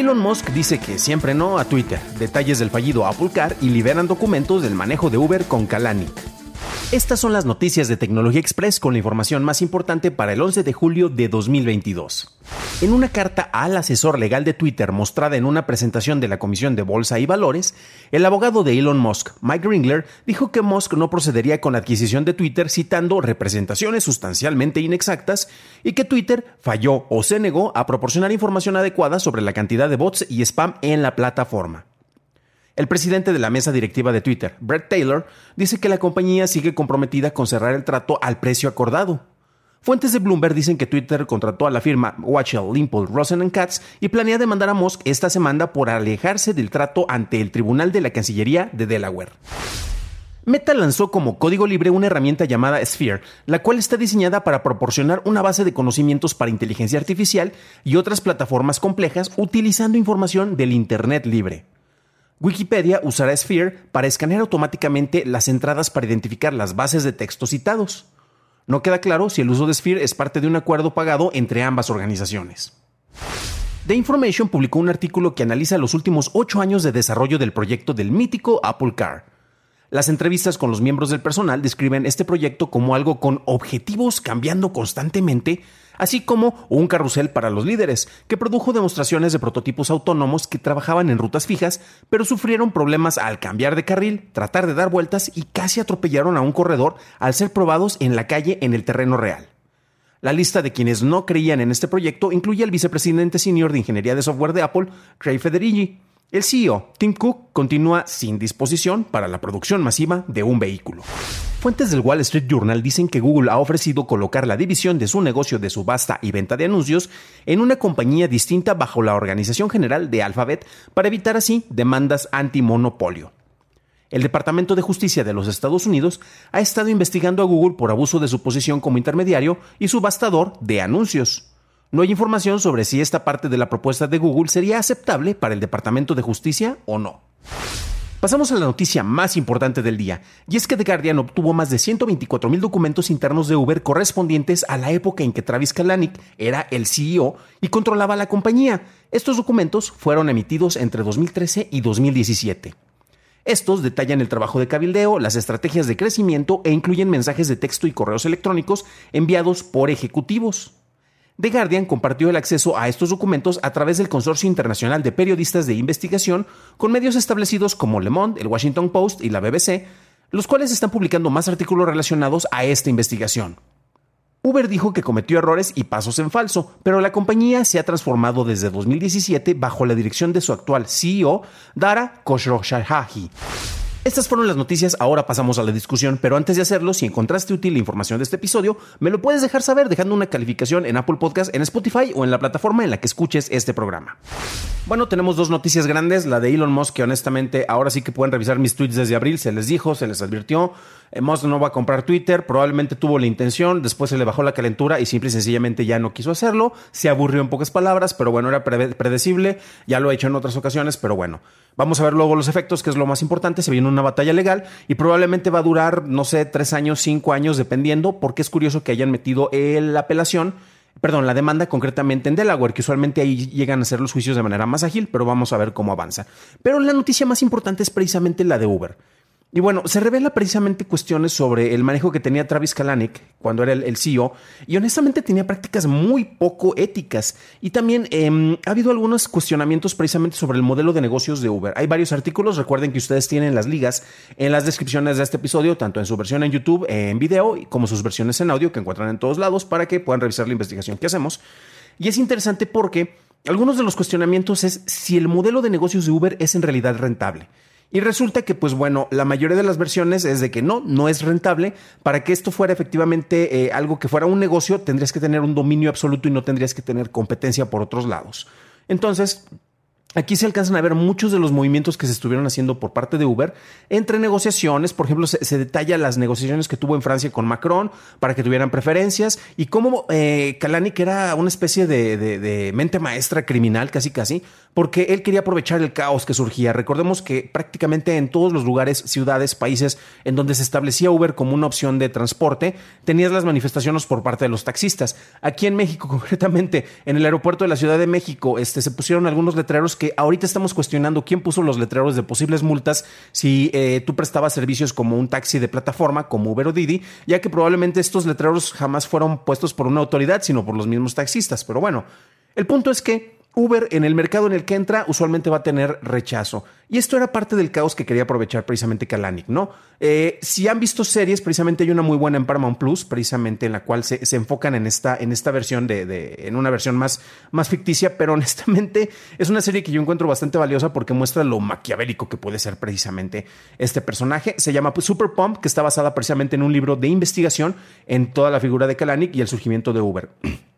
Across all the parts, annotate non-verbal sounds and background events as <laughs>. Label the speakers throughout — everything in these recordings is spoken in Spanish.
Speaker 1: Elon Musk dice que siempre no a Twitter, detalles del fallido Apple Car y liberan documentos del manejo de Uber con Kalanick. Estas son las noticias de Tecnología Express con la información más importante para el 11 de julio de 2022. En una carta al asesor legal de Twitter mostrada en una presentación de la Comisión de Bolsa y Valores, el abogado de Elon Musk, Mike Ringler, dijo que Musk no procedería con la adquisición de Twitter citando representaciones sustancialmente inexactas y que Twitter falló o se negó a proporcionar información adecuada sobre la cantidad de bots y spam en la plataforma. El presidente de la mesa directiva de Twitter, Brett Taylor, dice que la compañía sigue comprometida con cerrar el trato al precio acordado. Fuentes de Bloomberg dicen que Twitter contrató a la firma Watchell, Limple, Rosen Katz y planea demandar a Musk esta semana por alejarse del trato ante el Tribunal de la Cancillería de Delaware. Meta lanzó como código libre una herramienta llamada Sphere, la cual está diseñada para proporcionar una base de conocimientos para inteligencia artificial y otras plataformas complejas utilizando información del Internet libre. Wikipedia usará Sphere para escanear automáticamente las entradas para identificar las bases de texto citados. No queda claro si el uso de Sphere es parte de un acuerdo pagado entre ambas organizaciones. The Information publicó un artículo que analiza los últimos ocho años de desarrollo del proyecto del mítico Apple Car. Las entrevistas con los miembros del personal describen este proyecto como algo con objetivos cambiando constantemente así como un carrusel para los líderes, que produjo demostraciones de prototipos autónomos que trabajaban en rutas fijas, pero sufrieron problemas al cambiar de carril, tratar de dar vueltas y casi atropellaron a un corredor al ser probados en la calle en el terreno real. La lista de quienes no creían en este proyecto incluye al vicepresidente senior de ingeniería de software de Apple, Craig Federighi. El CEO, Tim Cook, continúa sin disposición para la producción masiva de un vehículo. Fuentes del Wall Street Journal dicen que Google ha ofrecido colocar la división de su negocio de subasta y venta de anuncios en una compañía distinta bajo la Organización General de Alphabet para evitar así demandas antimonopolio. El Departamento de Justicia de los Estados Unidos ha estado investigando a Google por abuso de su posición como intermediario y subastador de anuncios. No hay información sobre si esta parte de la propuesta de Google sería aceptable para el Departamento de Justicia o no. Pasamos a la noticia más importante del día, y es que The Guardian obtuvo más de 124 mil documentos internos de Uber correspondientes a la época en que Travis Kalanick era el CEO y controlaba la compañía. Estos documentos fueron emitidos entre 2013 y 2017. Estos detallan el trabajo de cabildeo, las estrategias de crecimiento e incluyen mensajes de texto y correos electrónicos enviados por ejecutivos. The Guardian compartió el acceso a estos documentos a través del Consorcio Internacional de Periodistas de Investigación con medios establecidos como Le Monde, el Washington Post y la BBC, los cuales están publicando más artículos relacionados a esta investigación. Uber dijo que cometió errores y pasos en falso, pero la compañía se ha transformado desde 2017 bajo la dirección de su actual CEO, Dara Khosrowshahi. Estas fueron las noticias, ahora pasamos a la discusión, pero antes de hacerlo, si encontraste útil la información de este episodio, me lo puedes dejar saber dejando una calificación en Apple Podcast, en Spotify o en la plataforma en la que escuches este programa. Bueno, tenemos dos noticias grandes, la de Elon Musk, que honestamente ahora sí que pueden revisar mis tweets desde abril, se les dijo, se les advirtió, eh, Musk no va a comprar Twitter, probablemente tuvo la intención, después se le bajó la calentura y simple y sencillamente ya no quiso hacerlo, se aburrió en pocas palabras, pero bueno, era predecible, ya lo ha hecho en otras ocasiones, pero bueno. Vamos a ver luego los efectos, que es lo más importante. Se viene una batalla legal y probablemente va a durar, no sé, tres años, cinco años, dependiendo, porque es curioso que hayan metido la apelación, perdón, la demanda concretamente en Delaware, que usualmente ahí llegan a ser los juicios de manera más ágil, pero vamos a ver cómo avanza. Pero la noticia más importante es precisamente la de Uber. Y bueno, se revela precisamente cuestiones sobre el manejo que tenía Travis Kalanick cuando era el, CEO y honestamente tenía prácticas muy poco éticas. Y también em, ha habido algunos cuestionamientos precisamente sobre el modelo de negocios de Uber. Hay varios artículos, recuerden que ustedes tienen las ligas en las descripciones de este episodio, tanto en su versión en YouTube, en video, como sus versiones en audio que encuentran en todos lados para que puedan revisar la investigación que hacemos. Y es interesante porque algunos de los cuestionamientos es si el modelo de negocios de Uber es en realidad rentable. Y resulta que, pues bueno, la mayoría de las versiones es de que no, no es rentable. Para que esto fuera efectivamente eh, algo que fuera un negocio, tendrías que tener un dominio absoluto y no tendrías que tener competencia por otros lados. Entonces, Aquí se alcanzan a ver muchos de los movimientos que se estuvieron haciendo por parte de Uber entre negociaciones. Por ejemplo, se, detalla las negociaciones que tuvo en Francia con Macron para que tuvieran preferencias y cómo eh, Kalani, que era una especie de, de, mente maestra criminal, casi casi, porque él quería aprovechar el caos que surgía. Recordemos que prácticamente en todos los lugares, ciudades, países en donde se establecía Uber como una opción de transporte, tenías las manifestaciones por parte de los taxistas. Aquí en México, <laughs> concretamente, en el aeropuerto de la Ciudad de México, este, se pusieron algunos letreros que ahorita estamos cuestionando quién puso los letreros de posibles multas si eh, tú prestabas servicios como un taxi de plataforma, como Uber o Didi, ya que probablemente estos letreros jamás fueron puestos por una autoridad, sino por los mismos taxistas. Pero bueno, el punto es que Uber en el mercado en el que entra usualmente va a tener rechazo. Y esto era parte del caos que quería aprovechar precisamente Kalanick, ¿no? Eh, si han visto series, precisamente hay una muy buena en Paramount Plus, precisamente en la cual se, enfocan en esta, en esta versión de, en una versión más, más ficticia, pero <laughs> honestamente es una serie que yo encuentro bastante valiosa porque muestra lo maquiavélico que puede ser precisamente este personaje. Se llama Super Pump, que está basada precisamente en un libro de investigación en toda la figura de Kalanick y el surgimiento de Uber. <clears throat>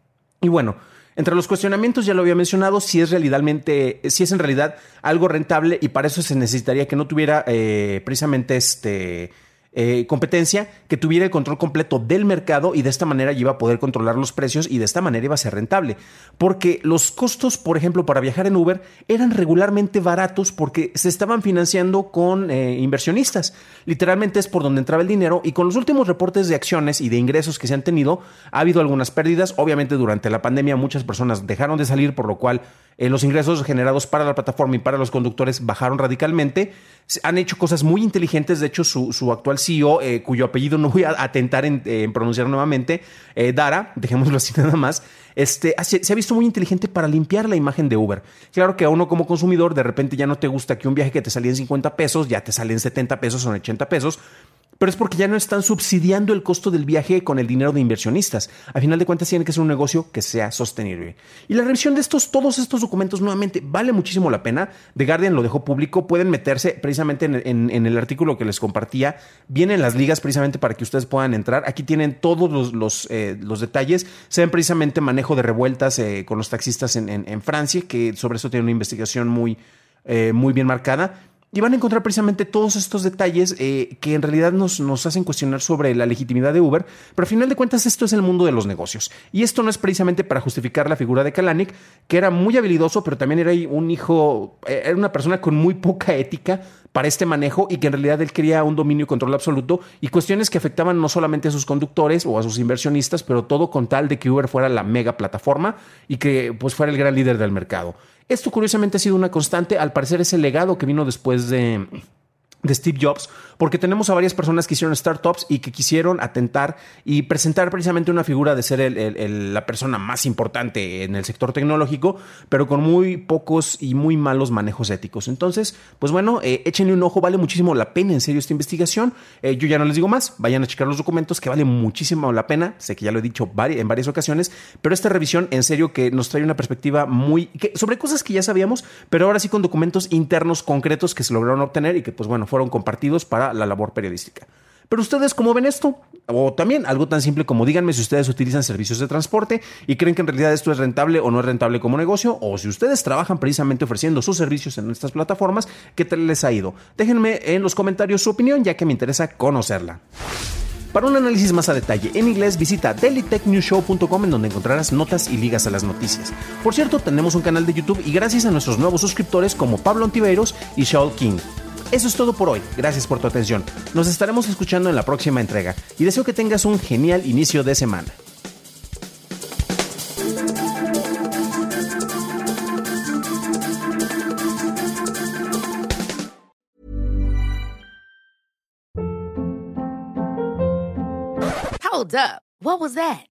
Speaker 1: Y bueno, entre los cuestionamientos ya lo había mencionado, si es realmente, si es en realidad algo rentable y para eso se necesitaría que no tuviera eh, precisamente este eh, competencia que tuviera el control completo del mercado y de esta manera iba a poder controlar los precios y de esta manera iba a ser rentable. Porque los costos, por ejemplo, para viajar en Uber eran regularmente baratos porque se estaban financiando con eh, inversionistas. Literalmente es por donde entraba el dinero y con los últimos reportes de acciones y de ingresos que se han tenido, ha habido algunas pérdidas. Obviamente durante la pandemia muchas personas dejaron de salir, por lo cual eh, los ingresos generados para la plataforma y para los conductores bajaron radicalmente. Han hecho cosas muy inteligentes. De hecho, su, actual CEO, eh, cuyo apellido no voy a atentar en, pronunciar nuevamente, eh, Dara, dejémoslo así <laughs> nada más, este, se ha visto muy inteligente para limpiar la imagen de Uber. Claro que a uno como consumidor de repente ya no te gusta que un viaje que te salía en 50 pesos ya te sale en 70 pesos o en 80 pesos, pero es porque ya no están subsidiando el costo del viaje con el dinero de inversionistas. A final de cuentas, tiene que ser un negocio que sea sostenible. Y la revisión de estos, todos estos documentos, nuevamente, vale muchísimo la pena. The Guardian lo dejó público. Pueden meterse precisamente en, el artículo que les compartía. Vienen las ligas precisamente para que ustedes puedan entrar. Aquí tienen todos los, los, eh, detalles. Se ven precisamente manejo de revueltas eh, con los taxistas en, Francia, que sobre eso tiene una investigación muy, eh, muy bien marcada. Y van a encontrar precisamente todos estos detalles eh, que en realidad nos, nos, hacen cuestionar sobre la legitimidad de Uber, pero al final de cuentas esto es el mundo de los negocios. Y esto no es precisamente para justificar la figura de Kalanick, que era muy habilidoso, pero también era un hijo, eh, era una persona con muy poca ética para este manejo y que en realidad él quería un dominio y control absoluto y cuestiones que afectaban no solamente a sus conductores o a sus inversionistas, pero todo con tal de que Uber fuera la mega plataforma y que pues fuera el gran líder del mercado. Esto curiosamente ha sido una constante, al parecer es el legado que vino después de de Steve Jobs, porque tenemos a varias personas que hicieron startups y que quisieron atentar y presentar precisamente una figura de ser la persona más importante en el sector tecnológico, pero con muy pocos y muy malos manejos éticos. Entonces, pues bueno, eh, échenle un ojo, vale muchísimo la pena en serio esta investigación. Eh, yo ya no les digo más, vayan a checar los documentos que vale muchísimo la pena, sé que ya lo he dicho en varias ocasiones, pero esta revisión en serio que nos trae una perspectiva muy sobre cosas que ya sabíamos, pero ahora sí con documentos internos concretos que se lograron obtener y que pues bueno, fueron compartidos para la labor periodística. Pero ustedes, ¿cómo ven esto? O también algo tan simple como díganme si ustedes utilizan servicios de transporte y creen que en realidad esto es rentable o no es rentable como negocio, o si ustedes trabajan precisamente ofreciendo sus servicios en estas plataformas, ¿qué tal les ha ido? Déjenme en los comentarios su opinión, ya que me interesa conocerla. Para un análisis más a detalle en inglés, visita dailytechnewshow.com en donde encontrarás notas y ligas a las noticias. Por cierto, tenemos un canal de YouTube y gracias a nuestros nuevos suscriptores como Pablo Antiveros y Shaul King. Eso es todo por hoy. Gracias por tu atención. Nos estaremos escuchando en la próxima entrega y deseo que tengas un genial inicio de semana.
Speaker 2: Hold up. What was that?